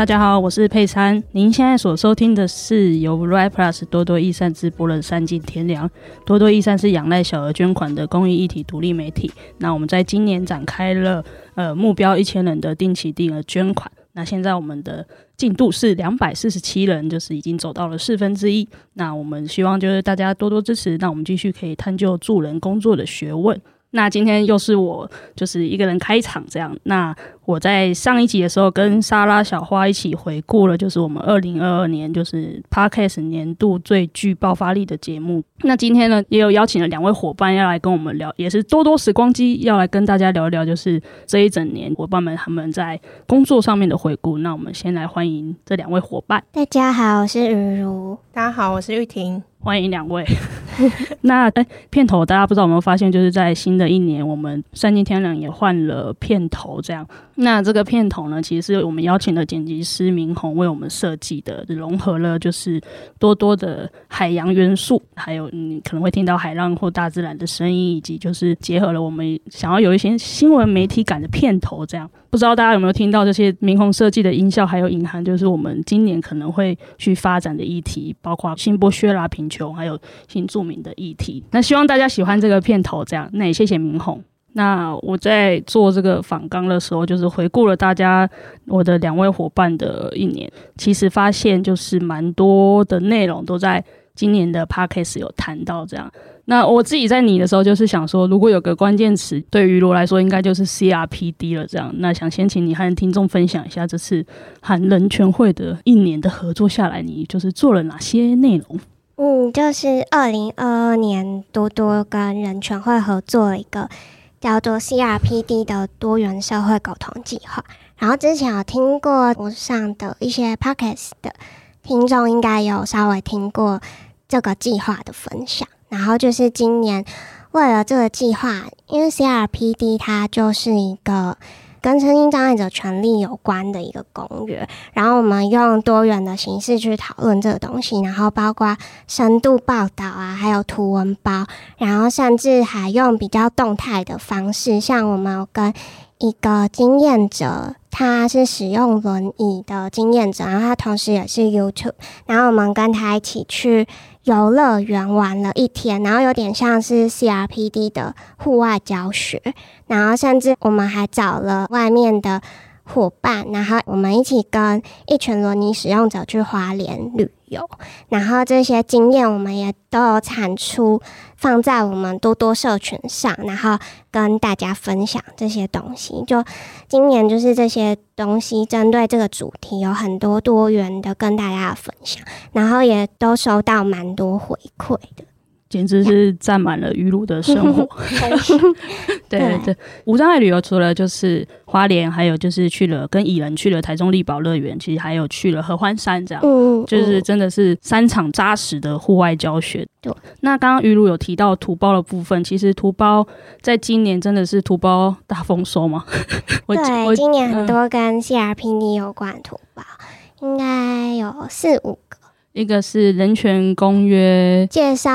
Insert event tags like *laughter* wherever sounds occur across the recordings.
大家好，我是佩珊。您现在所收听的是由 Right Plus 多多益善直播的《善尽天良》。多多益善是仰赖小额捐款的公益一体独立媒体。那我们在今年展开了呃目标一千人的定期定额捐款。那现在我们的进度是两百四十七人，就是已经走到了四分之一。那我们希望就是大家多多支持，那我们继续可以探究助人工作的学问。那今天又是我就是一个人开场这样。那我在上一集的时候跟莎拉、小花一起回顾了，就是我们二零二二年就是 Podcast 年度最具爆发力的节目。那今天呢，也有邀请了两位伙伴要来跟我们聊，也是多多时光机要来跟大家聊一聊，就是这一整年伙伴们他们在工作上面的回顾。那我们先来欢迎这两位伙伴。大家好，我是雨如。大家好，我是玉婷。欢迎两位。*laughs* 那哎，片头大家不知道有没有发现，就是在新的一年，我们善尽天良也换了片头，这样。那这个片头呢，其实是我们邀请了剪辑师明宏为我们设计的，融合了就是多多的海洋元素，还有你可能会听到海浪或大自然的声音，以及就是结合了我们想要有一些新闻媒体感的片头，这样。不知道大家有没有听到这些明宏设计的音效，还有隐含就是我们今年可能会去发展的议题，包括新剥削啦、贫穷，还有新著名的议题。那希望大家喜欢这个片头，这样。那也谢谢明宏。那我在做这个访纲的时候，就是回顾了大家我的两位伙伴的一年，其实发现就是蛮多的内容都在今年的 Podcast 有谈到这样。那我自己在拟的时候，就是想说，如果有个关键词对于罗来说，应该就是 CRPD 了这样。那想先请你和听众分享一下，这次和人权会的一年的合作下来，你就是做了哪些内容？嗯，就是二零二二年多多跟人权会合作一个。叫做 CRPD 的多元社会沟通计划，然后之前有听过我上的一些 Podcast 的听众，应该有稍微听过这个计划的分享。然后就是今年为了这个计划，因为 CRPD 它就是一个。跟身心障碍者权利有关的一个公约，然后我们用多元的形式去讨论这个东西，然后包括深度报道啊，还有图文包，然后甚至还用比较动态的方式，像我们有跟一个经验者，他是使用轮椅的经验者，然后他同时也是 YouTube，然后我们跟他一起去游乐园玩了一天，然后有点像是 CRPD 的户外教学，然后甚至我们还找了外面的伙伴，然后我们一起跟一群轮椅使用者去花莲旅游，然后这些经验我们也都有产出。放在我们多多社群上，然后跟大家分享这些东西。就今年就是这些东西，针对这个主题有很多多元的跟大家分享，然后也都收到蛮多回馈的。简直是占满了鱼露的生活。*laughs* *laughs* 对对对，无障碍旅游除了就是花莲，还有就是去了跟蚁人去了台中丽宝乐园，其实还有去了合欢山，这样，嗯，就是真的是三场扎实的户外教学。对，那刚刚鱼鲁有提到图包的部分，其实图包在今年真的是图包大丰收吗？*laughs* 对，今年很多跟 CRPD 有关图包，应该有四五个。一个是人权公约介绍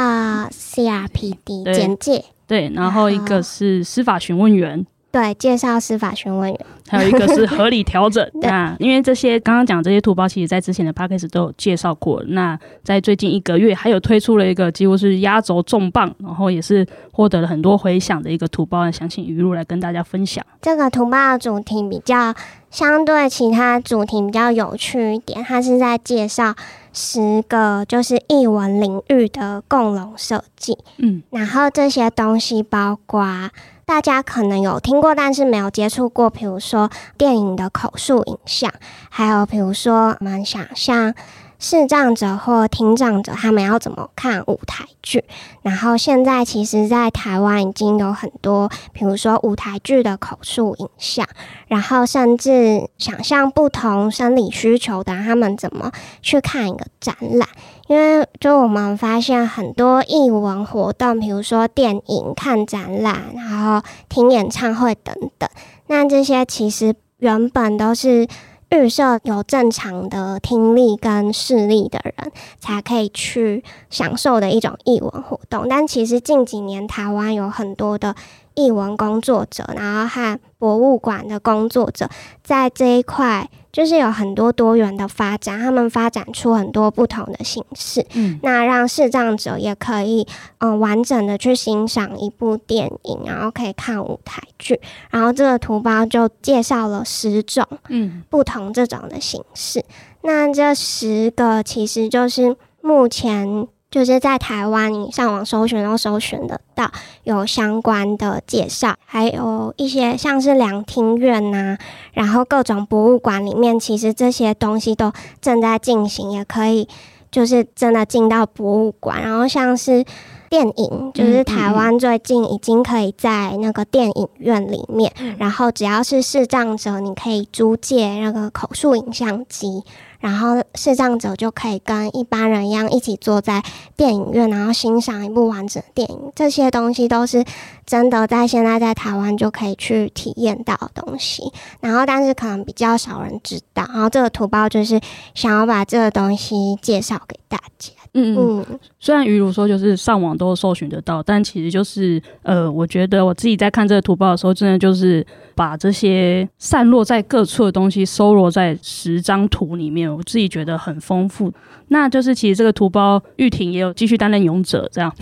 CRPD 简介，对，然后一个是司法询问员。对，介绍司法询问员，*laughs* 还有一个是合理调整。*laughs* 那因为这些刚刚讲这些图包，其实在之前的 podcast 都有介绍过。那在最近一个月，还有推出了一个几乎是压轴重磅，然后也是获得了很多回响的一个图包。想请鱼鲁来跟大家分享。这个图包的主题比较相对其他主题比较有趣一点，它是在介绍十个就是译文领域的共融设计。嗯，然后这些东西包括。大家可能有听过，但是没有接触过，比如说电影的口述影像，还有比如说我们想象视障者或听障者他们要怎么看舞台剧。然后现在其实，在台湾已经有很多，比如说舞台剧的口述影像，然后甚至想象不同生理需求的他们怎么去看一个展览。因为就我们发现很多艺文活动，比如说电影、看展览，然后听演唱会等等，那这些其实原本都是预设有正常的听力跟视力的人才可以去享受的一种译文活动。但其实近几年台湾有很多的译文工作者，然后和博物馆的工作者，在这一块就是有很多多元的发展，他们发展出很多不同的形式，嗯，那让视障者也可以嗯、呃、完整的去欣赏一部电影，然后可以看舞台剧，然后这个图包就介绍了十种嗯。不同这种的形式，嗯、那这十个其实就是目前。就是在台湾，你上网搜寻都搜寻得到有相关的介绍，还有一些像是两厅院呐、啊，然后各种博物馆里面，其实这些东西都正在进行，也可以就是真的进到博物馆。然后像是电影，就是台湾最近已经可以在那个电影院里面，然后只要是视障者，你可以租借那个口述影像机。然后视障者就可以跟一般人一样一起坐在电影院，然后欣赏一部完整的电影。这些东西都是真的在现在在台湾就可以去体验到的东西。然后，但是可能比较少人知道。然后这个图包就是想要把这个东西介绍给大家。嗯嗯。虽然于如说就是上网都搜寻得到，但其实就是呃，我觉得我自己在看这个图包的时候，真的就是把这些散落在各处的东西收罗在十张图里面。我自己觉得很丰富，那就是其实这个图包玉婷也有继续担任勇者，这样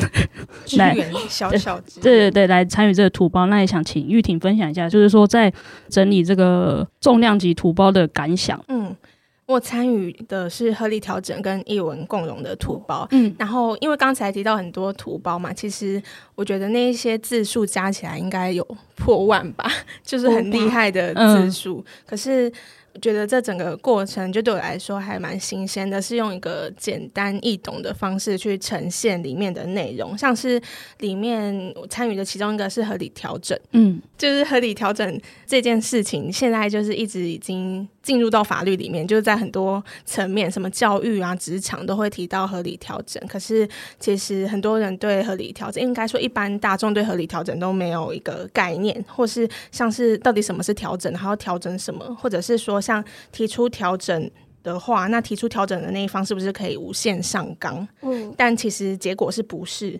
来小小对 *laughs* 对对，来参与这个图包。那也想请玉婷分享一下，就是说在整理这个重量级图包的感想。嗯。我参与的是合理调整跟译文共融的图包，嗯，然后因为刚才提到很多图包嘛，其实我觉得那一些字数加起来应该有破万吧，*laughs* 就是很厉害的字数，嗯，可是。我觉得这整个过程就对我来说还蛮新鲜的，是用一个简单易懂的方式去呈现里面的内容，像是里面我参与的其中一个是合理调整，嗯，就是合理调整这件事情，现在就是一直已经进入到法律里面，就是在很多层面，什么教育啊、职场都会提到合理调整。可是其实很多人对合理调整，应该说一般大众对合理调整都没有一个概念，或是像是到底什么是调整，还要调整什么，或者是说。像提出调整的话，那提出调整的那一方是不是可以无限上纲？嗯，但其实结果是不是？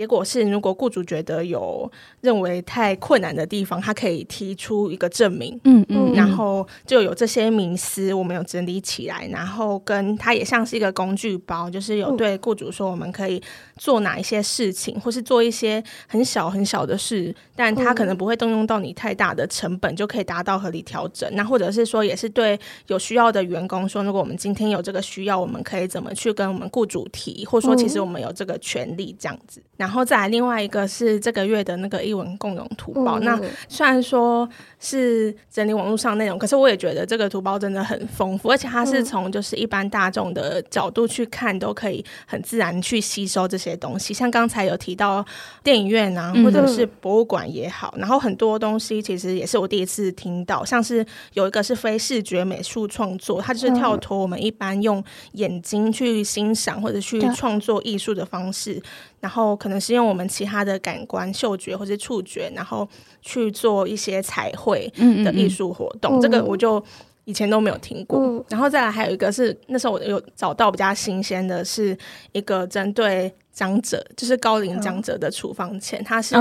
结果是，如果雇主觉得有认为太困难的地方，他可以提出一个证明，嗯嗯，然后就有这些名思，我们有整理起来，然后跟他也像是一个工具包，就是有对雇主说我们可以做哪一些事情，或是做一些很小很小的事，但他可能不会动用到你太大的成本，就可以达到合理调整。那或者是说，也是对有需要的员工说，如果我们今天有这个需要，我们可以怎么去跟我们雇主提，或者说其实我们有这个权利这样子。然后再来另外一个是这个月的那个译文共融图包，嗯、那虽然说是整理网络上内容，可是我也觉得这个图包真的很丰富，而且它是从就是一般大众的角度去看，都可以很自然去吸收这些东西。像刚才有提到电影院啊，或者是博物馆也好，然后很多东西其实也是我第一次听到，像是有一个是非视觉美术创作，它就是跳脱我们一般用眼睛去欣赏或者去创作艺术的方式。然后可能是用我们其他的感官、嗅觉或是触觉，然后去做一些彩绘的艺术活动。嗯嗯嗯，这个我就以前都没有听过。嗯、然后再来还有一个是那时候我有找到比较新鲜的，是一个针对。长者就是高龄长者的处方签，它是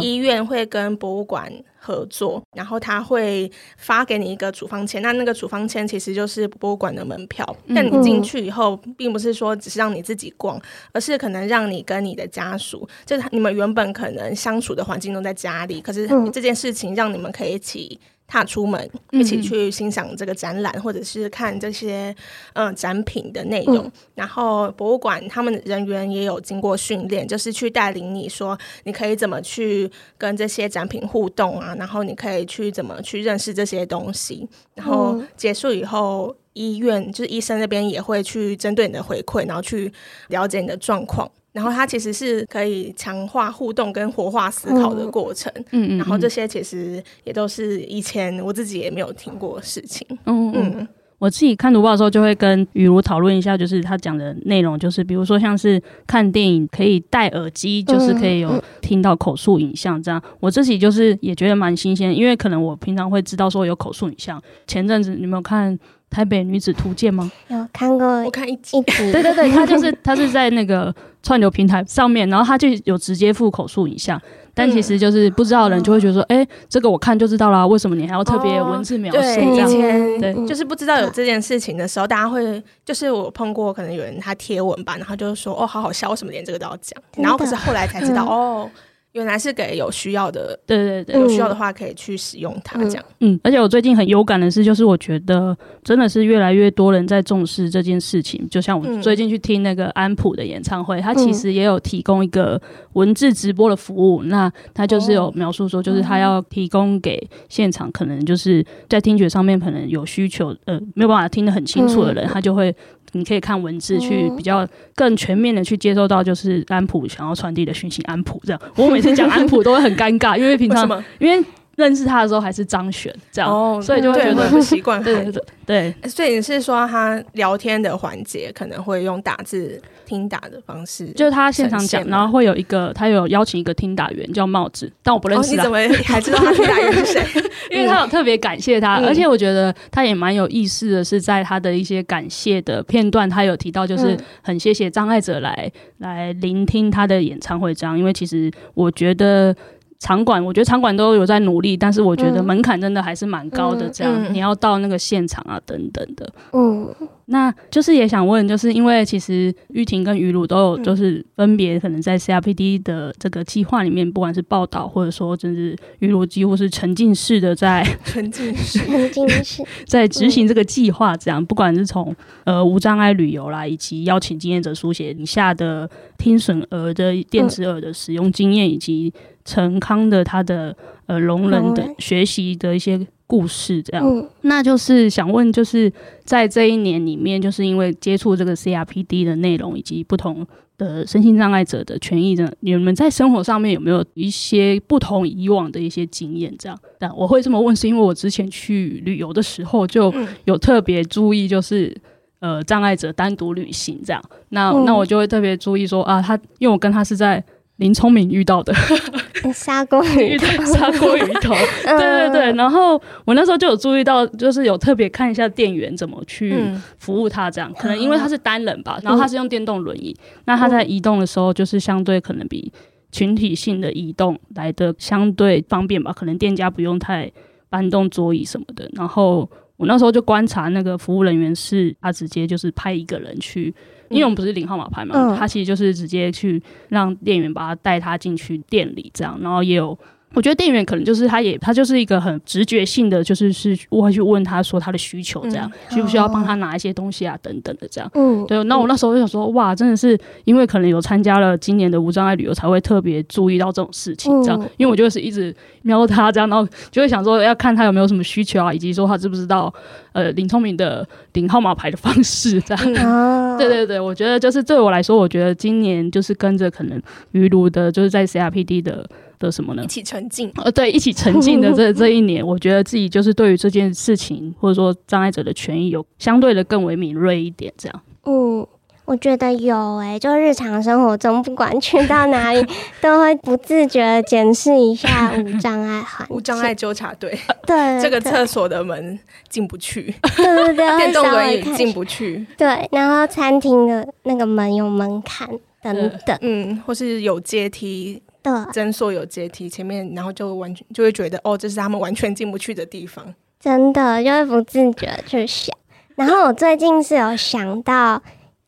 医院会跟博物馆合作，然后他会发给你一个处方签。那那个处方签其实就是博物馆的门票，但你进去以后，并不是说只是让你自己逛，而是可能让你跟你的家属，就是你们原本可能相处的环境都在家里，可是这件事情让你们可以一起。踏出门，一起去欣赏这个展览，嗯、或者是看这些嗯、呃、展品的内容。嗯、然后博物馆他们人员也有经过训练，就是去带领你说，你可以怎么去跟这些展品互动啊，然后你可以去怎么去认识这些东西。然后结束以后，医院就是医生那边也会去针对你的回馈，然后去了解你的状况。然后它其实是可以强化互动跟活化思考的过程，嗯嗯，然后这些其实也都是以前我自己也没有听过的事情，嗯嗯，嗯。我自己看读报的时候就会跟雨茹讨论一下，就是他讲的内容，就是比如说像是看电影可以戴耳机，就是可以有听到口述影像这样，我自己就是也觉得蛮新鲜，因为可能我平常会知道说有口述影像，前阵子你有没有看？台北女子图鉴吗？有看过，我看一集。*laughs* 对对对，他就是他是在那个串流平台上面，然后他就有直接附口述影像。但其实就是不知道的人就会觉得说，哎、欸，这个我看就知道啦，为什么你还要特别文字描述？这样、哦、以前对，就是不知道有这件事情的时候，大家会就是我碰过，可能有人他贴文吧，然后就是说，哦，好好笑，为什么连这个都要讲？然后可是后来才知道，哦。原来是给有需要的，对对对，有需要的话可以去使用它，这样嗯。嗯，而且我最近很有感的是，就是我觉得真的是越来越多人在重视这件事情。就像我最近去听那个安普的演唱会，他、嗯、其实也有提供一个文字直播的服务。那他就是有描述说，就是他要提供给现场可能就是在听觉上面可能有需求，呃，没有办法听得很清楚的人，他就会。你可以看文字去比较更全面的去接受到，就是安普想要传递的讯息。安普这样，我每次讲安普都会很尴尬，因为平常因为。认识他的时候还是张璇这样，哦，所以就会觉得不习惯。对对对，所以你是说他聊天的环节可能会用打字听打的方式，就是他现场讲，然后会有一个他有邀请一个听打员叫帽子，但我不认识他。哦，你怎么还知道他听打员是谁？*laughs* 因为他有特别感谢他，嗯，而且我觉得他也蛮有意思的是，在他的一些感谢的片段，他有提到就是很谢谢障碍者来来聆听他的演唱会这样，因为其实我觉得。场馆，我觉得场馆都有在努力，但是我觉得门槛真的还是蛮高的。这样、嗯嗯，你要到那个现场啊，等等的。嗯，那就是也想问，就是因为其实玉婷跟于鲁都有，就是分别可能在 CRPD 的这个计划里面，不管是报道或者说，就是于鲁几乎是沉浸式的在沉浸式 *laughs* 沉浸式在执行这个计划。这样，不管是从呃无障碍旅游啦，以及邀请经验者书写以下的听损儿的电子耳的使用经验，以及陈康的他的呃聋人的学习的一些故事，这样、嗯，那就是想问，就是在这一年里面，就是因为接触这个 CRPD 的内容以及不同的身心障碍者的权益的，你们在生活上面有没有一些不同以往的一些经验？这样，但我会这么问，是因为我之前去旅游的时候就有特别注意，就是呃障碍者单独旅行这样，那那我就会特别注意说啊，他因为我跟他是在。林聪明遇到的。*laughs* 砂锅鱼头，*laughs* 砂锅鱼头，*laughs* 对对对。然后我那时候就有注意到，就是有特别看一下店员怎么去服务他，这样、嗯、可能因为他是单人吧，然后他是用电动轮椅、嗯，那他在移动的时候就是相对可能比群体性的移动来的相对方便吧，可能店家不用太搬动桌椅什么的。然后我那时候就观察那个服务人员是，他直接就是派一个人去。因为我们不是领号码牌嘛、嗯，他其实就是直接去让店员把他带他进去店里这样，然后也有。我觉得店员可能就是他也，他就是一个很直觉性的，就是是我会去问他说他的需求这样，嗯、需不需要帮他拿一些东西啊等等的这样。嗯，对。那我那时候就想说，哇，真的是因为可能有参加了今年的无障碍旅游，才会特别注意到这种事情这样。因为我就是一直瞄他这样，然后就会想说要看他有没有什么需求啊，以及说他知不知道呃林聪明的领号码牌的方式这样。嗯、*laughs* 对对对，我觉得就是对我来说，我觉得今年就是跟着可能于卢的，就是在 CRPD 的。的什么呢？一起沉浸，呃，对，一起沉浸的这 *laughs* 这一年，我觉得自己就是对于这件事情，或者说障碍者的权益，有相对的更为敏锐一点，这样。嗯，我觉得有诶、欸，就日常生活中，不管去到哪里，*laughs* 都会不自觉的检视一下无障碍环 *laughs* 无障碍纠察队。对，这个厕所的门进不去，对对对，电动轮椅进不去。对，然后餐厅的那个门有门槛等等，嗯，或是有阶梯。对，诊所有阶梯，前面然后就完全就会觉得哦，这是他们完全进不去的地方。真的，就会不自觉去想。然后我最近是有想到，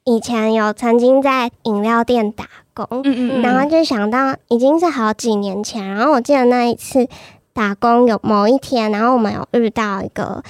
以前有曾经在饮料店打工，嗯嗯嗯，然后就想到已经是好几年前。然后我记得那一次打工有某一天，然后我们有遇到一个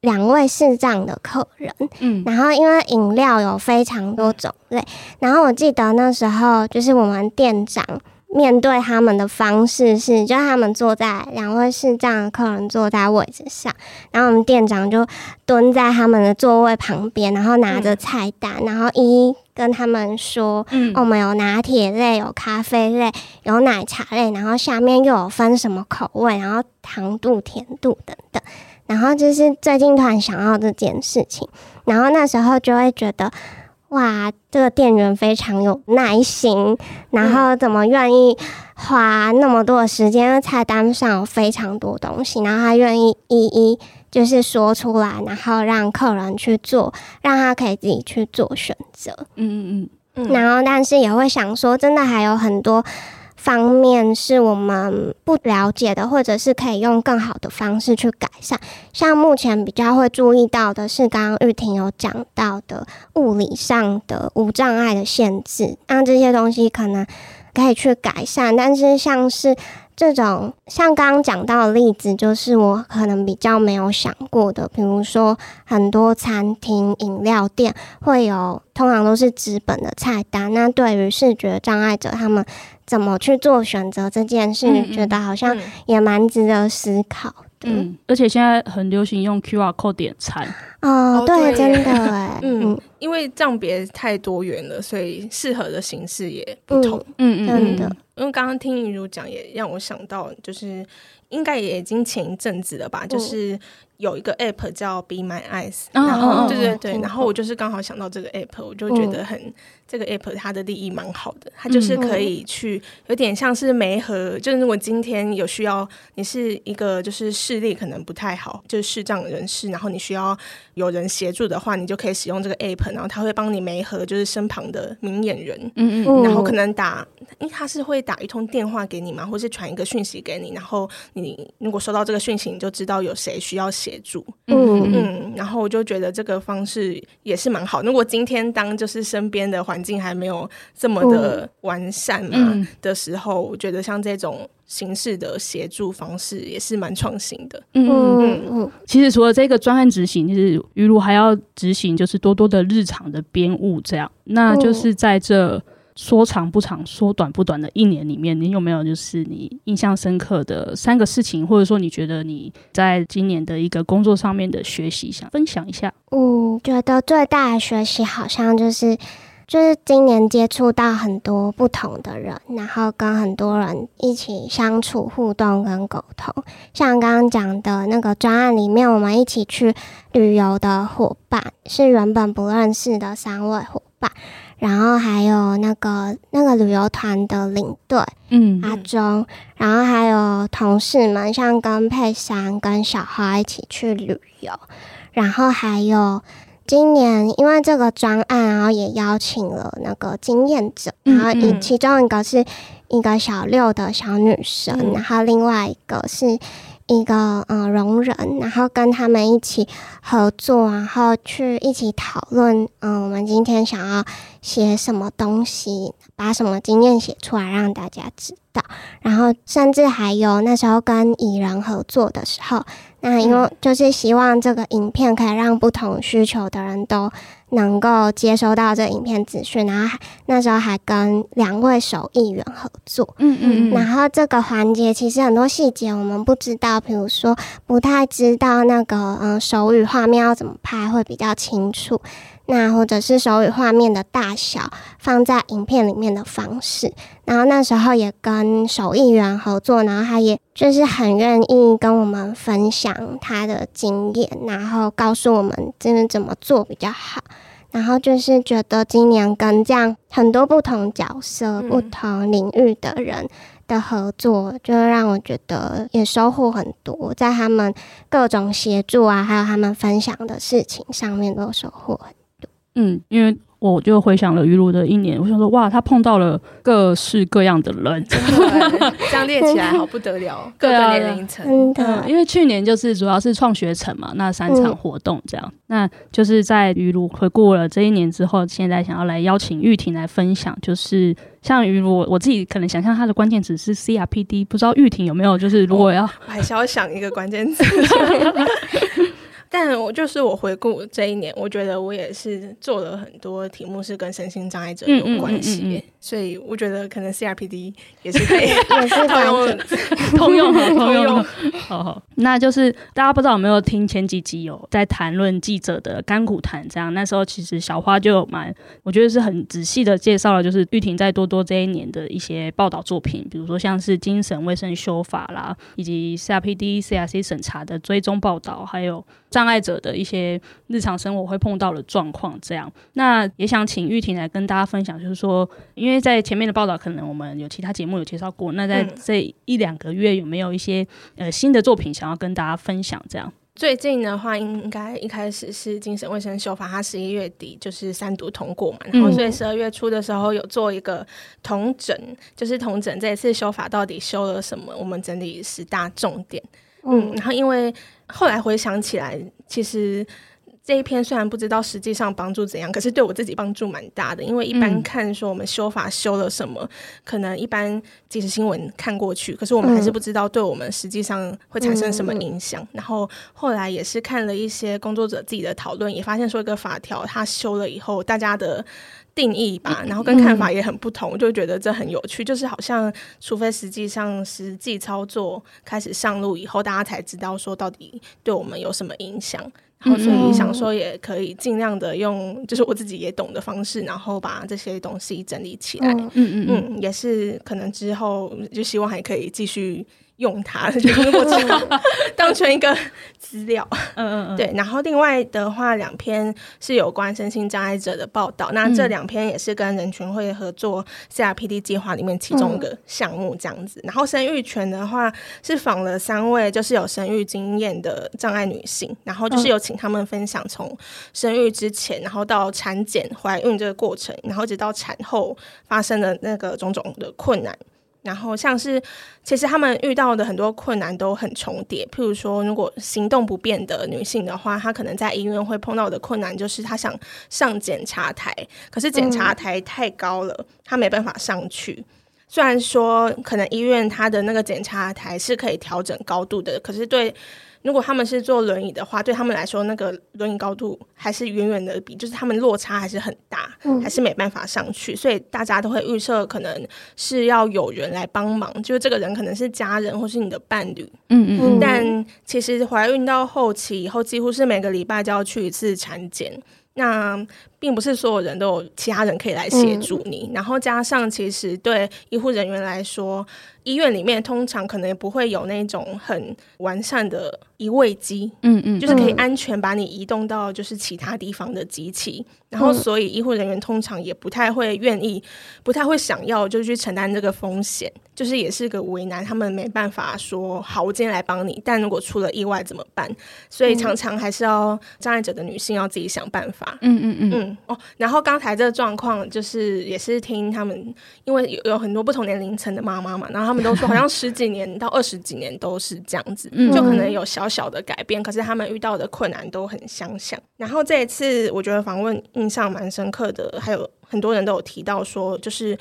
两位视障的客人，嗯，然后因为饮料有非常多种类，然后我记得那时候就是我们店长。面对他们的方式是，就他们坐在两位视障的客人坐在位置上，然后我们店长就蹲在他们的座位旁边，然后拿着菜单，然后一一跟他们说：“嗯，我们有拿铁类，有咖啡类，有奶茶类，然后下面又有分什么口味，然后糖度、甜度等等。”然后就是最近突然想到这件事情，然后那时候就会觉得。哇，这个店员非常有耐心，然后怎么愿意花那么多的时间？因为菜单上有非常多东西，然后他愿意一一就是说出来，然后让客人去做，让他可以自己去做选择。嗯嗯嗯。然后，但是也会想说，真的还有很多方面是我们不了解的，或者是可以用更好的方式去改善。像目前比较会注意到的是，刚刚玉婷有讲到的物理上的无障碍的限制，那这些东西可能可以去改善。但是像是这种像刚刚讲到的例子，就是我可能比较没有想过的，比如说很多餐厅、饮料店会有，通常都是纸本的菜单。那对于视觉障碍者，他们怎么去做选择这件事，嗯嗯觉得好像也蛮值得思考的。嗯，而且现在很流行用 QR code 点餐。哦，哦对，对真的 *laughs* 哎，嗯，因为账别太多元了，所以适合的形式也不同。嗯嗯，真的。因为刚刚听妤如讲，也让我想到，就是应该也已经前一阵子了吧，就是。有一个 app 叫 Be My Eyes，然后对对对，然后我就是刚好想到这个 app，我就觉得很这个 app 它的利益蛮好的，它就是可以去有点像是媒合，就是如果今天有需要，你是一个就是视力可能不太好，就是视障人士，然后你需要有人协助的话，你就可以使用这个 app，然后他会帮你媒合，就是身旁的明眼人，嗯嗯，然后可能打，因为他是会打一通电话给你嘛，或是传一个讯息给你，然后你如果收到这个讯息，你就知道有谁需要。协助，嗯嗯，然后我就觉得这个方式也是蛮好。如果今天当就是身边的环境还没有这么的完善嘛的时候，我觉得像这种形式的协助方式也是蛮创新的。嗯嗯嗯。其实除了这个专案执行，就是于如还要执行就是多多的日常的编务，这样，那就是在这。说长不长，说短不短的一年里面，你有没有就是你印象深刻的三个事情，或者说你觉得你在今年的一个工作上面的学习，想分享一下？嗯，觉得最大的学习好像就是就是今年接触到很多不同的人，然后跟很多人一起相处、互动跟沟通。像刚刚讲的那个专案里面，我们一起去旅游的伙伴是原本不认识的三位伙伴。然后还有那个那个旅游团的领队，嗯，阿忠，然后还有同事们，像跟佩珊、跟小花一起去旅游，然后还有今年因为这个专案，然后也邀请了那个经验者，然后一其中一个是一个小六的小女生，嗯、然后另外一个是。一个嗯，聋人，然后跟他们一起合作，然后去一起讨论，嗯，我们今天想要写什么东西，把什么经验写出来让大家知道，然后甚至还有那时候跟蚁人合作的时候，那因为就是希望这个影片可以让不同需求的人都。能够接收到这影片资讯，然后还那时候还跟两位手艺员合作，嗯嗯，然后这个环节其实很多细节我们不知道，比如说不太知道那个嗯手语画面要怎么拍会比较清楚。那或者是手语画面的大小，放在影片里面的方式，然后那时候也跟手艺员合作，然后他也就是很愿意跟我们分享他的经验，然后告诉我们真的怎么做比较好，然后就是觉得今年跟这样很多不同角色、不同领域的人的合作，就让我觉得也收获很多，在他们各种协助啊，还有他们分享的事情上面都收获很多。嗯，因为我就回想了妤如的一年，我想说，哇，他碰到了各式各样的人，*laughs* 这样列起来好不得了，*laughs* 各个年龄层。嗯，因为去年就是主要是创学城嘛，那三场活动这样，嗯、那就是在妤如回顾了这一年之后，现在想要来邀请玉婷来分享，就是像于如，我自己可能想象他的关键词是 CRPD，不知道玉婷有没有，就是如果要，哦、我还是要想一个关键词。但我就是我回顾这一年，我觉得我也是做了很多题目是跟身心障碍者有关系，嗯嗯嗯嗯、所以我觉得可能 CRPD 也是可以 *laughs* 也是通用通 *laughs* 用 *laughs* 通用。好好，那就是大家不知道有没有听前几集有在谈论记者的甘苦谈，这样那时候其实小花就蛮，我觉得是很仔细的介绍了，就是玉婷在多多这一年的一些报道作品，比如说像是精神卫生修法啦，以及 CRPD、CRC 审查的追踪报道，还有。障碍者的一些日常生活会碰到的状况，这样，那也想请玉婷来跟大家分享，就是说，因为在前面的报道，可能我们有其他节目有介绍过，那在这一两个月有没有一些呃新的作品想要跟大家分享？这样，最近的话，应该一开始是精神卫生修法，它十一月底就是三读通过嘛，然后所以十二月初的时候有做一个同整，就是同整这一次修法到底修了什么，我们整理十大重点。嗯，然后因为后来回想起来，其实。这一篇虽然不知道实际上帮助怎样，可是对我自己帮助蛮大的。因为一般看说我们修法修了什么，嗯、可能一般即时新闻看过去，可是我们还是不知道对我们实际上会产生什么影响。嗯、然后后来也是看了一些工作者自己的讨论，也发现说一个法条它修了以后，大家的定义吧，然后跟看法也很不同，就觉得这很有趣。就是好像除非实际上实际操作开始上路以后，大家才知道说到底对我们有什么影响。然后所以想说也可以尽量的用，就是我自己也懂的方式，然后把这些东西整理起来。嗯嗯嗯，也是可能之后就希望还可以继续。用它，*laughs* 就是我知道当成一个资料。嗯嗯嗯，对。然后另外的话，两篇是有关身心障碍者的报道。那这两篇也是跟人权会合作 CRPD 计划里面其中一个项目这样子。然后生育权的话，是访了三位就是有生育经验的障碍女性，然后就是有请他们分享从生育之前，然后到产检、怀孕这个过程，然后直到产后发生的那个种种的困难。然后像是，其实他们遇到的很多困难都很重叠。譬如说，如果行动不便的女性的话，她可能在医院会碰到的困难就是，她想上检查台，可是检查台太高了，她没办法上去。虽然说，可能医院它的那个检查台是可以调整高度的，可是对。如果他们是坐轮椅的话，对他们来说，那个轮椅高度还是远远的比，就是他们落差还是很大，嗯、还是没办法上去。所以大家都会预测，可能是要有人来帮忙，就是这个人可能是家人或是你的伴侣。嗯嗯。但其实怀孕到后期以后，几乎是每个礼拜就要去一次产检。那并不是所有人都有其他人可以来协助你，嗯、然后加上其实对医护人员来说。医院里面通常可能也不会有那种很完善的移位机，嗯嗯，就是可以安全把你移动到就是其他地方的机器，嗯、然后所以医护人员通常也不太会愿意，不太会想要就去承担这个风险，就是也是个为难，他们没办法说好，我今天来帮你，但如果出了意外怎么办？所以常常还是要障碍者的女性要自己想办法，嗯嗯。嗯嗯哦，然后刚才这个状况就是也是听他们，因为有有很多不同年龄层的妈妈嘛，然后。他们都说，好像十几年到二十几年都是这样子，就可能有小小的改变，可是他们遇到的困难都很相像。然后这一次，我觉得访问印象蛮深刻的，还有很多人都有提到说，就是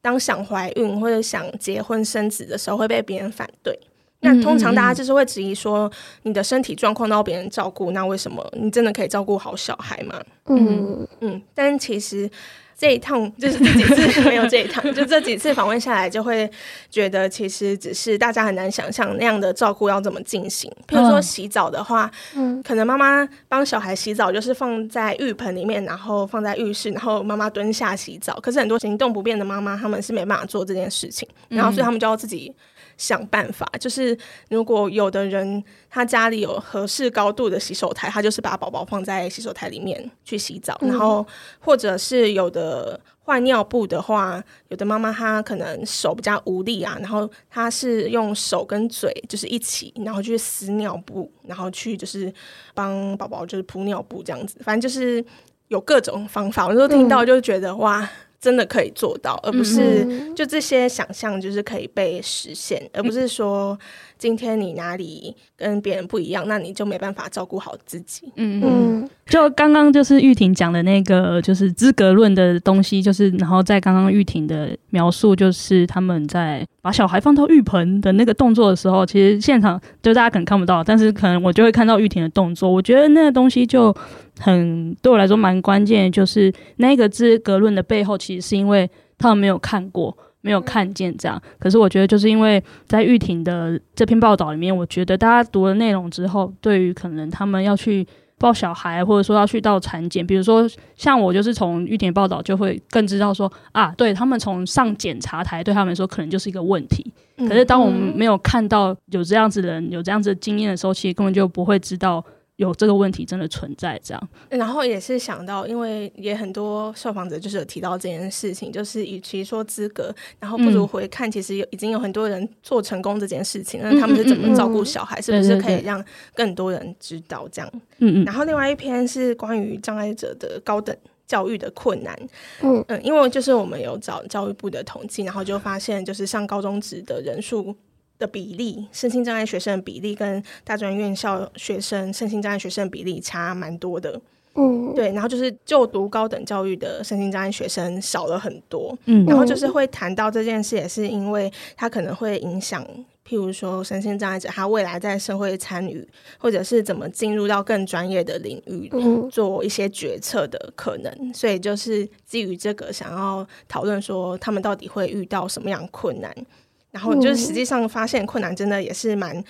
当想怀孕或者想结婚生子的时候，会被别人反对。那通常大家就是会质疑说，你的身体状况都要别人照顾，那为什么你真的可以照顾好小孩吗？嗯嗯，但其实。这一趟就是这几次 *laughs* 没有这一趟，就这几次访问下来，就会觉得其实只是大家很难想象那样的照顾要怎么进行。譬如说洗澡的话，嗯，可能妈妈帮小孩洗澡就是放在浴盆里面，然后放在浴室，然后妈妈蹲下洗澡。可是很多行动不便的妈妈，他们是没办法做这件事情，然后所以他们就要自己。想办法，就是如果有的人他家里有合适高度的洗手台，他就是把宝宝放在洗手台里面去洗澡。嗯、然后或者是有的换尿布的话，有的妈妈她可能手比较无力啊，然后她是用手跟嘴就是一起，然后去撕尿布，然后去就是帮宝宝就是铺尿布这样子。反正就是有各种方法，我都听到就觉得、嗯、哇。真的可以做到，而不是就这些想象就是可以被实现，嗯、而不是说今天你哪里跟别人不一样，那你就没办法照顾好自己。嗯。嗯，就刚刚就是玉婷讲的那个就是资格论的东西，就是然后在刚刚玉婷的描述，就是他们在把小孩放到浴盆的那个动作的时候，其实现场就大家可能看不到，但是可能我就会看到玉婷的动作，我觉得那个东西就。很对我来说蛮关键，就是那个资格论的背后，其实是因为他们没有看过，没有看见这样。可是我觉得，就是因为在玉婷的这篇报道里面，我觉得大家读了内容之后，对于可能他们要去抱小孩，或者说要去到产检，比如说像我，就是从玉田报道就会更知道说啊，对他们从上检查台对他们来说可能就是一个问题。可是当我们没有看到有这样子的人有这样子的经验的时候，其实根本就不会知道。有这个问题真的存在这样。然后也是想到，因为也很多受访者就是有提到这件事情，就是与其说资格，然后不如回看，其实有已经有很多人做成功这件事情，那他们是怎么照顾小孩，是不是可以让更多人知道这样？嗯嗯。然后另外一篇是关于障碍者的高等教育的困难。嗯嗯，因为就是我们有找教育部的统计，然后就发现就是上高中职的人数。的比例，身心障碍学生的比例跟大专院校学生身心障碍学生的比例差蛮多的。嗯，对，然后就是就读高等教育的身心障碍学生少了很多。嗯，然后就是会谈到这件事，也是因为他可能会影响，譬如说身心障碍者他未来在社会参与，或者是怎么进入到更专业的领域做一些决策的可能。所以就是基于这个，想要讨论说他们到底会遇到什么样困难。然后就是实际上发现困难真的也是蛮。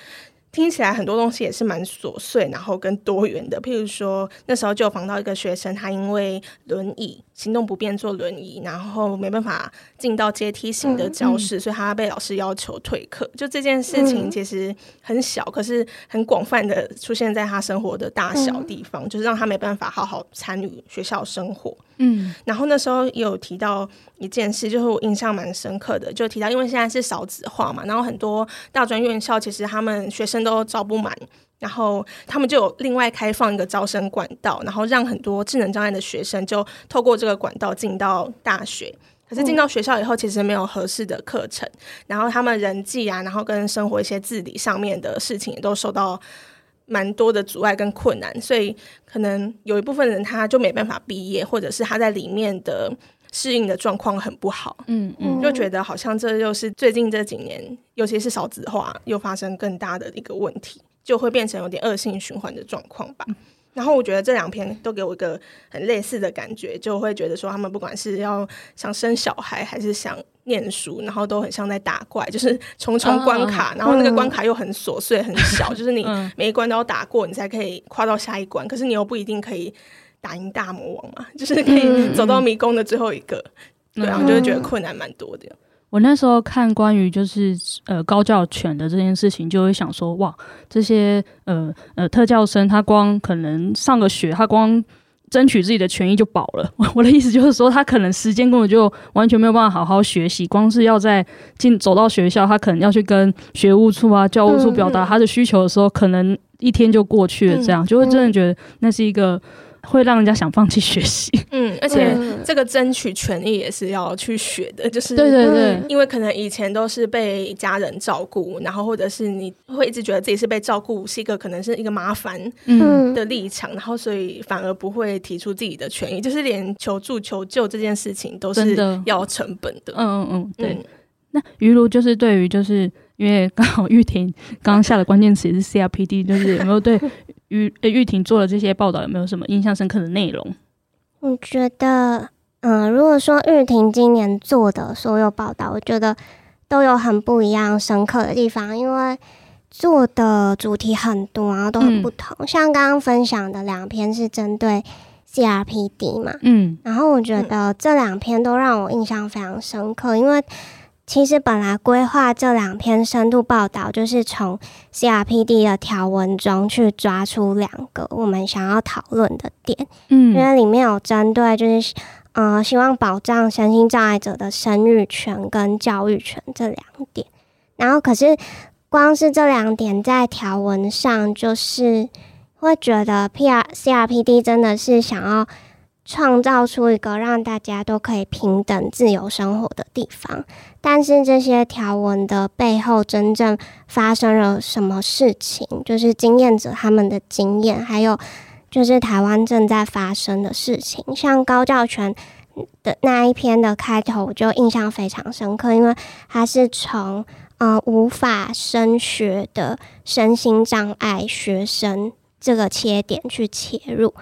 听起来很多东西也是蛮琐碎，然后跟多元的。譬如说，那时候就有访到一个学生，他因为轮椅行动不便，坐轮椅，然后没办法进到阶梯型的教室，所以他被老师要求退课。就这件事情其实很小，嗯、可是很广泛的出现在他生活的大小地方，嗯、就是让他没办法好好参与学校生活。嗯，然后那时候也有提到一件事，就是我印象蛮深刻的，就提到因为现在是少子化嘛，然后很多大专院校其实他们学生。都招不满，然后他们就有另外开放一个招生管道，然后让很多智能障碍的学生就透过这个管道进到大学。可是进到学校以后，其实没有合适的课程，然后他们人际啊，然后跟生活一些自理上面的事情也都受到蛮多的阻碍跟困难，所以可能有一部分人他就没办法毕业，或者是他在里面的。适应的状况很不好，嗯嗯，就觉得好像这又是最近这几年，尤其是少子化又发生更大的一个问题，就会变成有点恶性循环的状况吧。嗯、然后我觉得这两篇都给我一个很类似的感觉，就会觉得说他们不管是要想生小孩还是想念书，然后都很像在打怪，就是重重关卡，哦、然后那个关卡又很琐碎很小，嗯、*laughs* 就是你每一关都要打过，你才可以跨到下一关，可是你又不一定可以。打赢大魔王嘛，就是可以走到迷宫的最后一个，嗯、对啊，就会觉得困难蛮多的。我那时候看关于就是呃高教犬的这件事情，就会想说，哇，这些呃呃特教生，他光可能上个学，他光争取自己的权益就饱了。*laughs* 我的意思就是说，他可能时间根本就完全没有办法好好学习，光是要在进走到学校，他可能要去跟学务处啊、教务处表达他的需求的时候，嗯、可能一天就过去了，这样、嗯、就会真的觉得那是一个。会让人家想放弃学习，嗯，而且这个争取权益也是要去学的，就是对对对，因为可能以前都是被家人照顾，然后或者是你会一直觉得自己是被照顾，是一个可能是一个麻烦的立场，嗯、然后所以反而不会提出自己的权益，就是连求助求救这件事情都是要成本的，嗯嗯嗯，对。嗯、那于如就是对于就是因为刚好玉婷刚刚下的关键词也是 CRPD，就是有没有对？玉 *laughs* 玉婷做的这些报道，有没有什么印象深刻的内容？我觉得，嗯、呃，如果说玉婷今年做的所有报道，我觉得都有很不一样、深刻的地方，因为做的主题很多，然后都很不同。嗯、像刚刚分享的两篇是针对 CRPD 嘛，嗯，然后我觉得这两篇都让我印象非常深刻，因为。其实本来规划这两篇深度报道，就是从 CRPD 的条文中去抓出两个我们想要讨论的点，嗯，因为里面有针对，就是呃，希望保障身心障碍者的生育权跟教育权这两点。然后，可是光是这两点在条文上，就是会觉得 PR CRPD 真的是想要。创造出一个让大家都可以平等自由生活的地方，但是这些条文的背后真正发生了什么事情？就是经验者他们的经验，还有就是台湾正在发生的事情。像高教权的那一篇的开头，我就印象非常深刻，因为它是从呃无法升学的身心障碍学生这个切点去切入。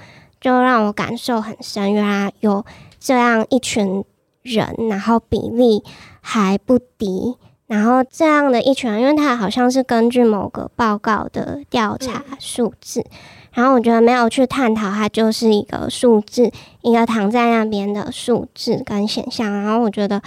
就让我感受很深，原来有这样一群人，然后比例还不低，然后这样的一群人，因为他好像是根据某个报告的调查数字，然后我觉得没有去探讨，它就是一个数字，一个躺在那边的数字跟现象，然后我觉得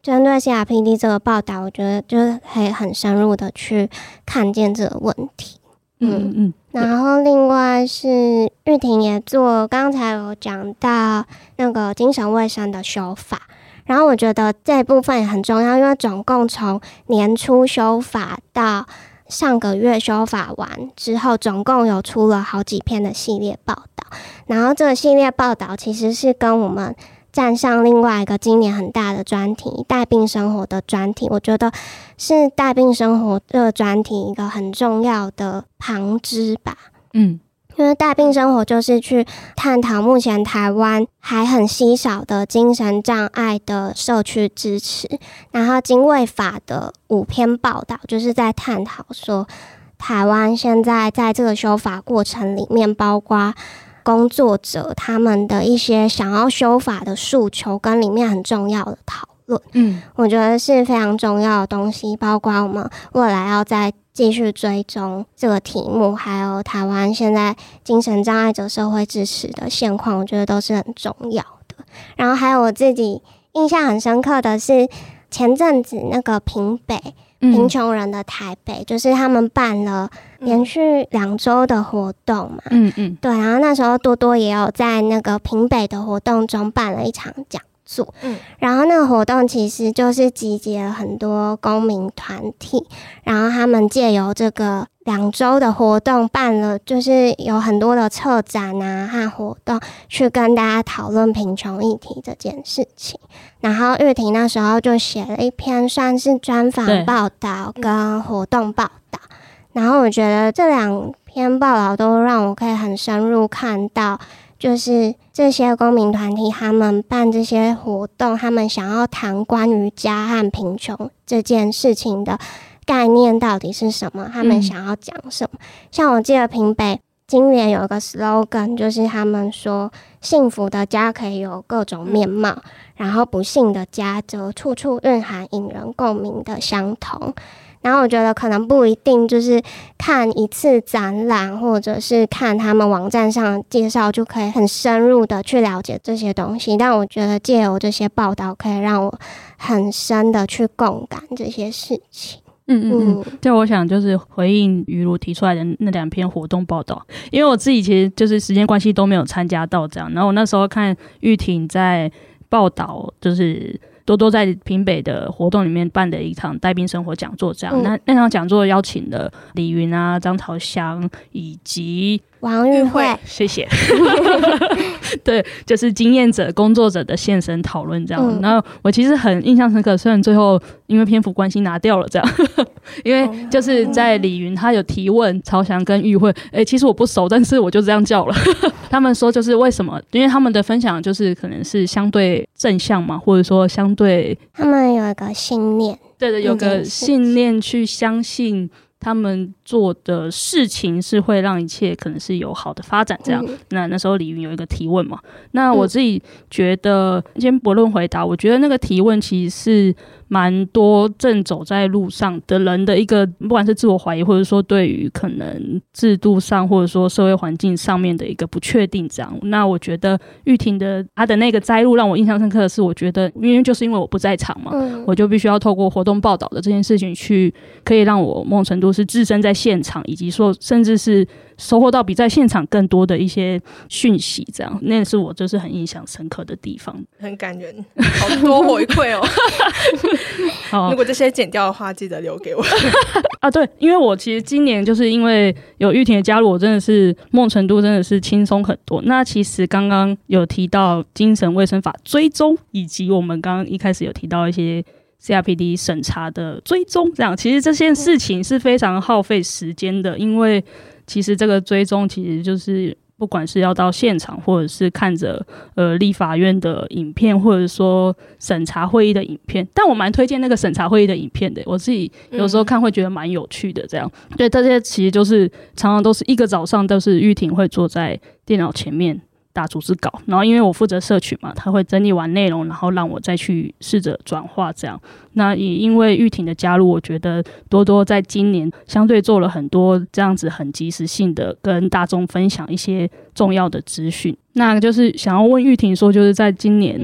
针对 CRPD 这个报道，我觉得就是可以很深入的去看见这个问题，嗯。嗯然后另外是玉婷也做，刚才有讲到那个精神卫生的修法，然后我觉得这部分也很重要，因为总共从年初修法到上个月修法完之后，总共有出了好几篇的系列报道，然后这个系列报道其实是跟我们。站上另外一个今年很大的专题——带病生活的专题，我觉得是带病生活这个专题一个很重要的旁支吧。嗯，因为带病生活就是去探讨目前台湾还很稀少的精神障碍的社区支持。然后经卫法的五篇报道，就是在探讨说，台湾现在在这个修法过程里面，包括。工作者他们的一些想要修法的诉求，跟里面很重要的讨论，嗯，我觉得是非常重要的东西。包括我们未来要再继续追踪这个题目，还有台湾现在精神障碍者社会支持的现况，我觉得都是很重要的。然后还有我自己印象很深刻的是，前阵子那个平北。贫穷人的台北，就是他们办了连续两周的活动嘛，嗯嗯，对，然后那时候多多也有在那个平北的活动中办了一场讲座，嗯，然后那个活动其实就是集结了很多公民团体，然后他们借由这个。两周的活动办了，就是有很多的策展啊和活动，去跟大家讨论贫穷议题这件事情。然后玉婷那时候就写了一篇算是专访报道跟活动报道。然后我觉得这两篇报道都让我可以很深入看到，就是这些公民团体他们办这些活动，他们想要谈关于家和贫穷这件事情的。概念到底是什么？他们想要讲什么？嗯、像我记得平北今年有一个 slogan，就是他们说幸福的家可以有各种面貌，嗯、然后不幸的家则处处蕴含引人共鸣的相同。然后我觉得可能不一定就是看一次展览，或者是看他们网站上的介绍就可以很深入的去了解这些东西。但我觉得借由这些报道，可以让我很深的去共感这些事情。嗯嗯嗯，就我想就是回应于如提出来的那两篇活动报道，因为我自己其实就是时间关系都没有参加到这样，然后我那时候看玉婷在报道，就是多多在平北的活动里面办的一场带兵生活讲座，这样，嗯、那那场讲座邀请了李云啊、张朝香以及。王玉慧，谢谢。*laughs* 对，就是经验者、工作者的现身讨论这样。嗯、然后我其实很印象深刻，虽然最后因为篇幅关系拿掉了这样，*laughs* 因为就是在李云他有提问曹翔跟玉慧，哎、欸，其实我不熟，但是我就这样叫了。*laughs* 他们说就是为什么？因为他们的分享就是可能是相对正向嘛，或者说相对他们有一个信念，对的，有个信念去相信。他们做的事情是会让一切可能是有好的发展，这样。嗯、那那时候李云有一个提问嘛，那我自己觉得，先不论回答，我觉得那个提问其实是。蛮多正走在路上的人的一个，不管是自我怀疑，或者说对于可能制度上，或者说社会环境上面的一个不确定，这样。那我觉得玉婷的她的那个摘录让我印象深刻的是，我觉得因为就是因为我不在场嘛，嗯、我就必须要透过活动报道的这件事情去，可以让我某种程度是置身在现场，以及说甚至是。收获到比在现场更多的一些讯息，这样，那是我就是很印象深刻的地方，很感人，好多回馈哦。*laughs* 好，如果这些剪掉的话，记得留给我 *laughs* 啊。对，因为我其实今年就是因为有玉婷的加入，我真的是某种程度真的是轻松很多。那其实刚刚有提到精神卫生法追踪，以及我们刚刚一开始有提到一些 CRPD 审查的追踪，这样其实这件事情是非常耗费时间的，因为。其实这个追踪其实就是，不管是要到现场，或者是看着呃立法院的影片，或者说审查会议的影片，但我蛮推荐那个审查会议的影片的。我自己有时候看会觉得蛮有趣的，这样。对，这些其实就是常常都是一个早上都是玉婷会坐在电脑前面。大组织稿，然后因为我负责社群嘛，他会整理完内容，然后让我再去试着转化这样。那也因为玉婷的加入，我觉得多多在今年相对做了很多这样子很及时性的跟大众分享一些重要的资讯。那就是想要问玉婷说，就是在今年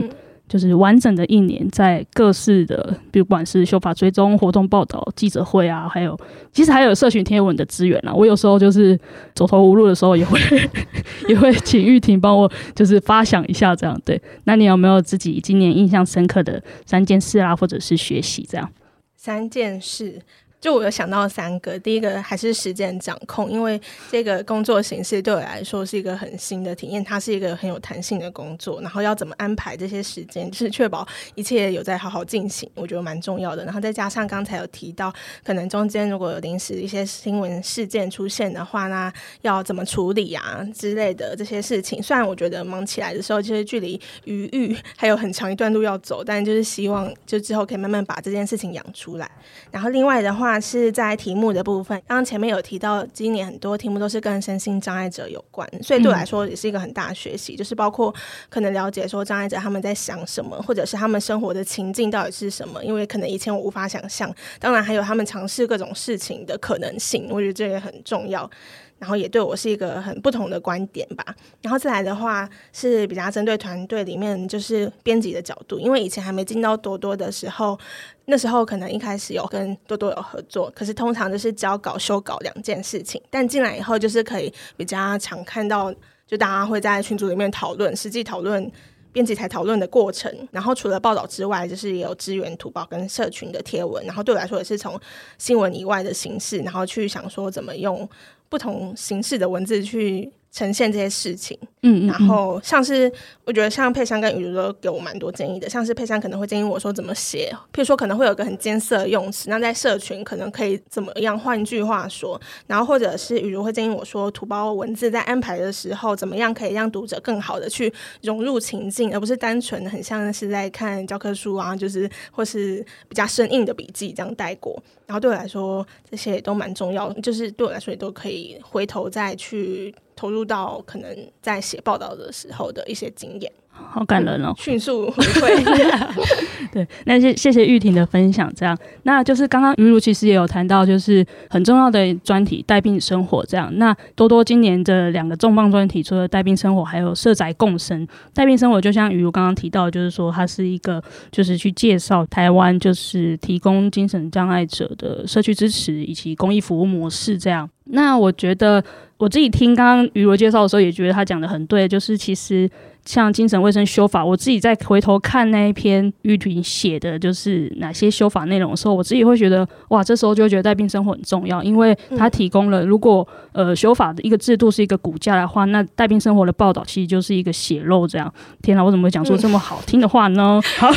就是完整的一年，在各式的，不管是修法追踪、活动报道、记者会啊，还有其实还有社群贴文的资源啊。我有时候就是走投无路的时候，也会 *laughs* 也会请玉婷帮我就是发想一下这样。对，那你有没有自己今年印象深刻的三件事啊，或者是学习这样？三件事。就我有想到三个，第一个还是时间掌控，因为这个工作形式对我来说是一个很新的体验，它是一个很有弹性的工作，然后要怎么安排这些时间，就是确保一切有在好好进行，我觉得蛮重要的。然后再加上刚才有提到，可能中间如果有临时一些新闻事件出现的话，那要怎么处理啊之类的这些事情。虽然我觉得忙起来的时候，其实距离余裕还有很长一段路要走，但就是希望就之后可以慢慢把这件事情养出来。然后另外的话。是在题目的部分，刚刚前面有提到，今年很多题目都是跟身心障碍者有关，所以对我来说也是一个很大的学习，就是包括可能了解说障碍者他们在想什么，或者是他们生活的情境到底是什么，因为可能以前我无法想象，当然还有他们尝试各种事情的可能性，我觉得这也很重要。然后也对我是一个很不同的观点吧。然后再来的话是比较针对团队里面就是编辑的角度，因为以前还没进到多多的时候，那时候可能一开始有跟多多有合作，可是通常就是交稿修稿两件事情。但进来以后就是可以比较常看到，就大家会在群组里面讨论，实际讨论编辑台讨论的过程。然后除了报道之外，就是也有支援图报跟社群的贴文。然后对我来说也是从新闻以外的形式，然后去想说怎么用。不同形式的文字去呈现这些事情，嗯，嗯，嗯，然后像是我觉得像佩珊跟雨茹都给我蛮多建议的，像是佩珊可能会建议我说怎么写，譬如说可能会有个很艰涩的用词，那在社群可能可以怎么样？换句话说，然后或者是雨如会建议我说，图包文字在安排的时候怎么样可以让读者更好的去融入情境，而不是单纯的很像是在看教科书啊，就是或是比较生硬的笔记这样带过。然后对我来说，这些也都蛮重要的，就是对我来说也都可以回头再去投入到可能在写报道的时候的一些经验。好感人哦！迅速回馈，*laughs* 对，那谢谢谢玉婷的分享。这样，那就是刚刚雨茹其实也有谈到，就是很重要的专题带病生活。这样，那多多今年的两个重磅专题，除了带病生活，还有社宅共生。带病生活就像雨茹刚刚提到，就是说它是一个，就是去介绍台湾，就是提供精神障碍者的社区支持以及公益服务模式。这样，那我觉得我自己听刚刚雨罗介绍的时候，也觉得他讲的很对，就是其实。像精神卫生修法，我自己在回头看那一篇玉婷写的，就是哪些修法内容的时候，我自己会觉得，哇，这时候就会觉得带病生活很重要，因为它提供了，如果呃修法的一个制度是一个骨架的话，那带病生活的报道其实就是一个血肉这样。天哪，我怎么会讲出这么好听的话呢？*laughs* 好。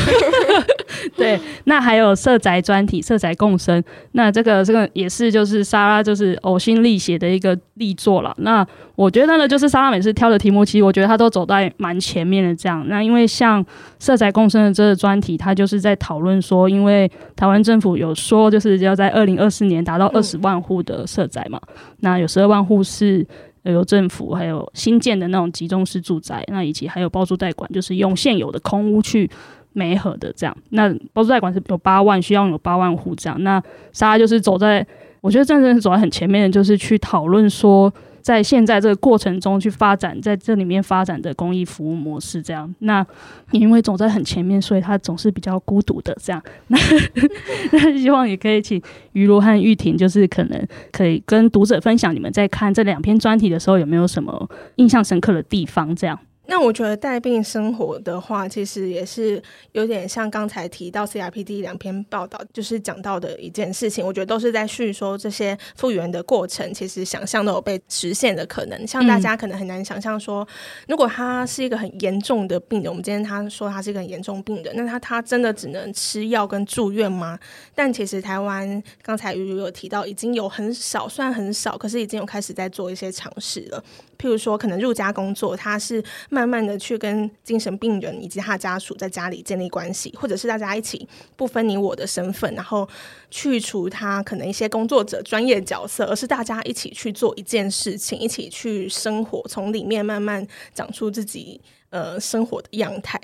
*laughs* 对，那还有社宅专题、社宅共生，那这个这个也是就是莎拉就是呕心沥血的一个力作了。那我觉得呢，就是莎拉每次挑的题目，其实我觉得他都走在蛮前面的这样。那因为像社宅共生的这个专题，他就是在讨论说，因为台湾政府有说，就是要在二零二四年达到二十万户的社宅嘛。那有十二万户是由政府还有新建的那种集中式住宅，那以及还有包租代管，就是用现有的空屋去。没合的这样，那包租代管是有八万，需要有八万户这样。那莎拉就是走在，我觉得真正是走在很前面的，就是去讨论说，在现在这个过程中去发展，在这里面发展的公益服务模式这样。那因为走在很前面，所以他总是比较孤独的这样。那 *laughs* 那希望也可以请于罗和玉婷，就是可能可以跟读者分享，你们在看这两篇专题的时候，有没有什么印象深刻的地方这样。那我觉得带病生活的话，其实也是有点像刚才提到 CRPD 两篇报道，就是讲到的一件事情。我觉得都是在叙说这些复原的过程，其实想象都有被实现的可能。像大家可能很难想象说，如果他是一个很严重的病人，我们今天他说他是一个很严重病人，那他他真的只能吃药跟住院吗？但其实台湾刚才雨茹有提到，已经有很少，虽然很少，可是已经有开始在做一些尝试了。譬如说，可能入家工作，他是慢慢的去跟精神病人以及他家属在家里建立关系，或者是大家一起不分你我的身份，然后去除他可能一些工作者专业角色，而是大家一起去做一件事情，一起去生活，从里面慢慢长出自己呃生活的样态，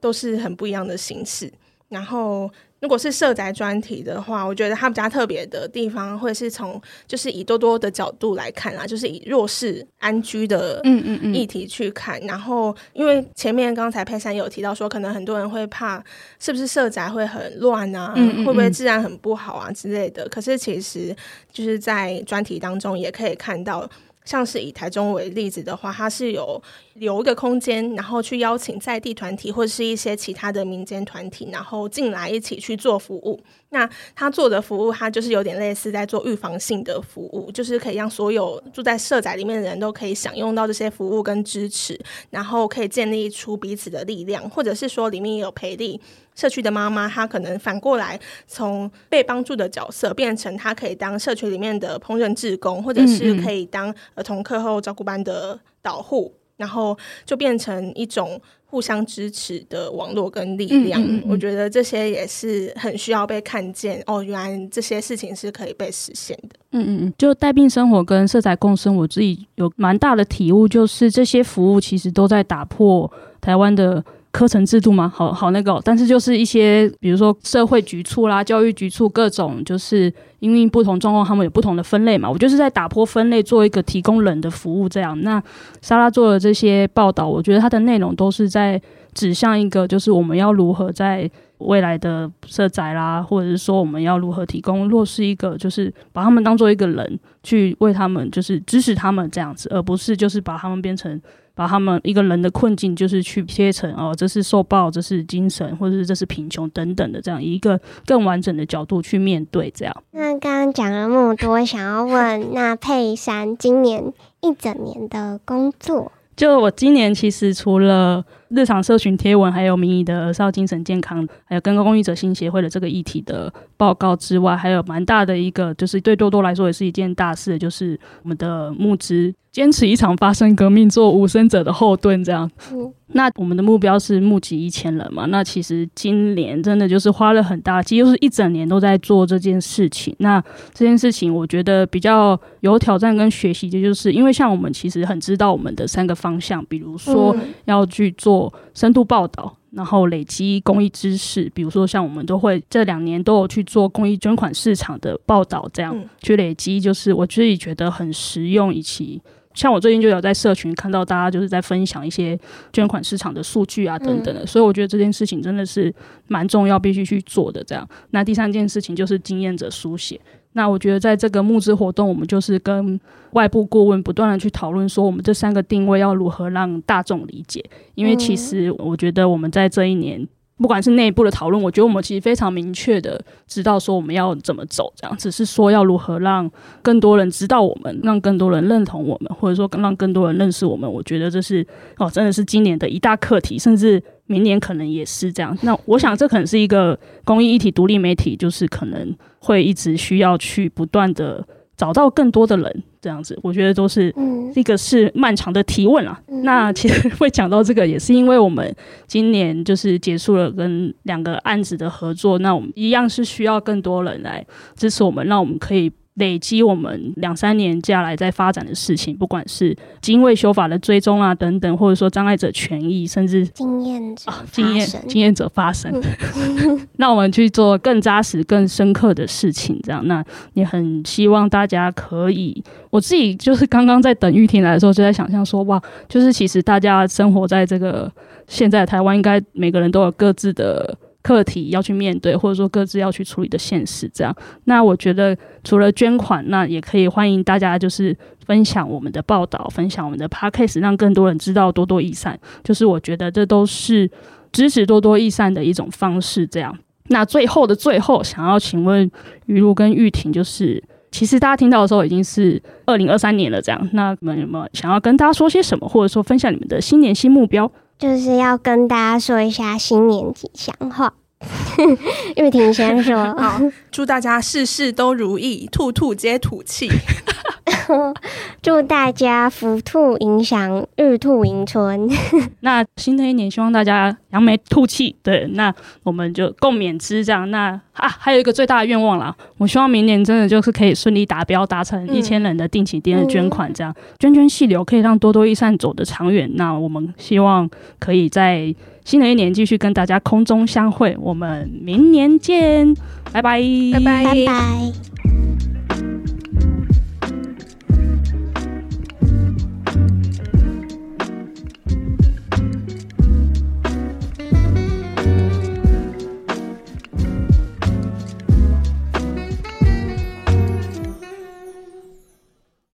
都是很不一样的形式。然后。如果是社宅专题的话，我觉得它比较特别的地方，会是从就是以多多的角度来看啊，就是以弱势安居的嗯嗯嗯议题去看。然后，因为前面刚才佩珊有提到说，可能很多人会怕是不是社宅会很乱啊，会不会治安很不好啊之类的。可是其实就是在专题当中也可以看到。像是以台中为例子的话，它是有留一个空间，然后去邀请在地团体或者是一些其他的民间团体，然后进来一起去做服务。那他做的服务，他就是有点类似在做预防性的服务，就是可以让所有住在社宅里面的人都可以享用到这些服务跟支持，然后可以建立出彼此的力量，或者是说里面也有培力。社区的妈妈，她可能反过来从被帮助的角色，变成她可以当社区里面的烹饪志工，或者是可以当儿童课后照顾班的导护，然后就变成一种互相支持的网络跟力量。嗯嗯嗯嗯，我觉得这些也是很需要被看见。哦，原来这些事情是可以被实现的。嗯嗯嗯，就带病生活跟色彩共生，我自己有蛮大的体悟，就是这些服务其实都在打破台湾的。课程制度吗？好好那个，但是就是一些，比如说社会局处啦、教育局处各种，就是因为不同状况，他们有不同的分类嘛。我就是在打破分类，做一个提供人的服务这样。那莎拉做的这些报道，我觉得它的内容都是在指向一个，就是我们要如何在未来的社宅啦，或者是说我们要如何提供弱势一个，就是把他们当做一个人去为他们，就是支持他们这样子，而不是就是把他们变成。把他们一个人的困境，就是去切成哦，这是受暴，这是精神，或者是这是贫穷等等的，这样一个更完整的角度去面对。这样。那刚刚讲了那么多，想要问那佩珊今年一整年的工作，就我今年其实除了日常社群贴文，还有民意的儿少精神健康，还有跟公益者心协会的这个议题的报告之外，还有蛮大的一个，就是对多多来说也是一件大事，就是我们的募资。坚持一场发生革命，做无声者的后盾，这样。嗯，那我们的目标是募集一千人嘛？那其实今年真的就是花了很大，几乎是一整年都在做这件事情。那这件事情，我觉得比较有挑战跟学习的，就是因为像我们其实很知道我们的三个方向，比如说要去做深度报道。然后累积公益知识，比如说像我们都会这两年都有去做公益捐款市场的报道，这样、嗯、去累积，就是我自己觉得很实用。以及像我最近就有在社群看到大家就是在分享一些捐款市场的数据啊等等的，嗯、所以我觉得这件事情真的是蛮重要，必须去做的。这样，那第三件事情就是经验者书写。那我觉得在这个募资活动，我们就是跟外部顾问不断的去讨论，说我们这三个定位要如何让大众理解。因为其实我觉得我们在这一年，不管是内部的讨论，我觉得我们其实非常明确的知道说我们要怎么走，这样只是说要如何让更多人知道我们，让更多人认同我们，或者说让更多人认识我们。我觉得这是哦，真的是今年的一大课题，甚至明年可能也是这样。那我想这可能是一个公益一体独立媒体，就是可能。会一直需要去不断的找到更多的人，这样子，我觉得都是一个是漫长的提问啊。嗯、那其实会讲到这个，也是因为我们今年就是结束了跟两个案子的合作，那我们一样是需要更多人来支持我们，让我们可以。累积我们两三年下来在发展的事情，不管是精卫修法的追踪啊等等，或者说障碍者权益，甚至经验者、啊、经验经验者发声，*laughs* *laughs* 那我们去做更扎实、更深刻的事情。这样，那也很希望大家可以，我自己就是刚刚在等玉婷来的时候，就在想象说，哇，就是其实大家生活在这个现在台湾，应该每个人都有各自的。课题要去面对，或者说各自要去处理的现实，这样。那我觉得除了捐款，那也可以欢迎大家就是分享我们的报道，分享我们的 podcast，让更多人知道多多益善。就是我觉得这都是支持多多益善的一种方式。这样。那最后的最后，想要请问于露跟玉婷，就是其实大家听到的时候已经是二零二三年了，这样。那你们有没有想要跟大家说些什么，或者说分享你们的新年新目标？就是要跟大家说一下新年吉祥话。玉婷先说，*laughs* 好，祝大家事事都如意，兔兔皆吐气。*laughs* 祝大家福兔迎祥，日兔迎春。*laughs* 那新的一年，希望大家扬眉吐气。对，那我们就共勉之这样。那啊，还有一个最大的愿望啦，我希望明年真的就是可以顺利达标，达成一千人的定期定额捐款，这样、嗯、涓涓细流可以让多多益善走得长远。那我们希望可以在新的一年继续跟大家空中相会。我们明年见，拜拜，拜拜，拜拜。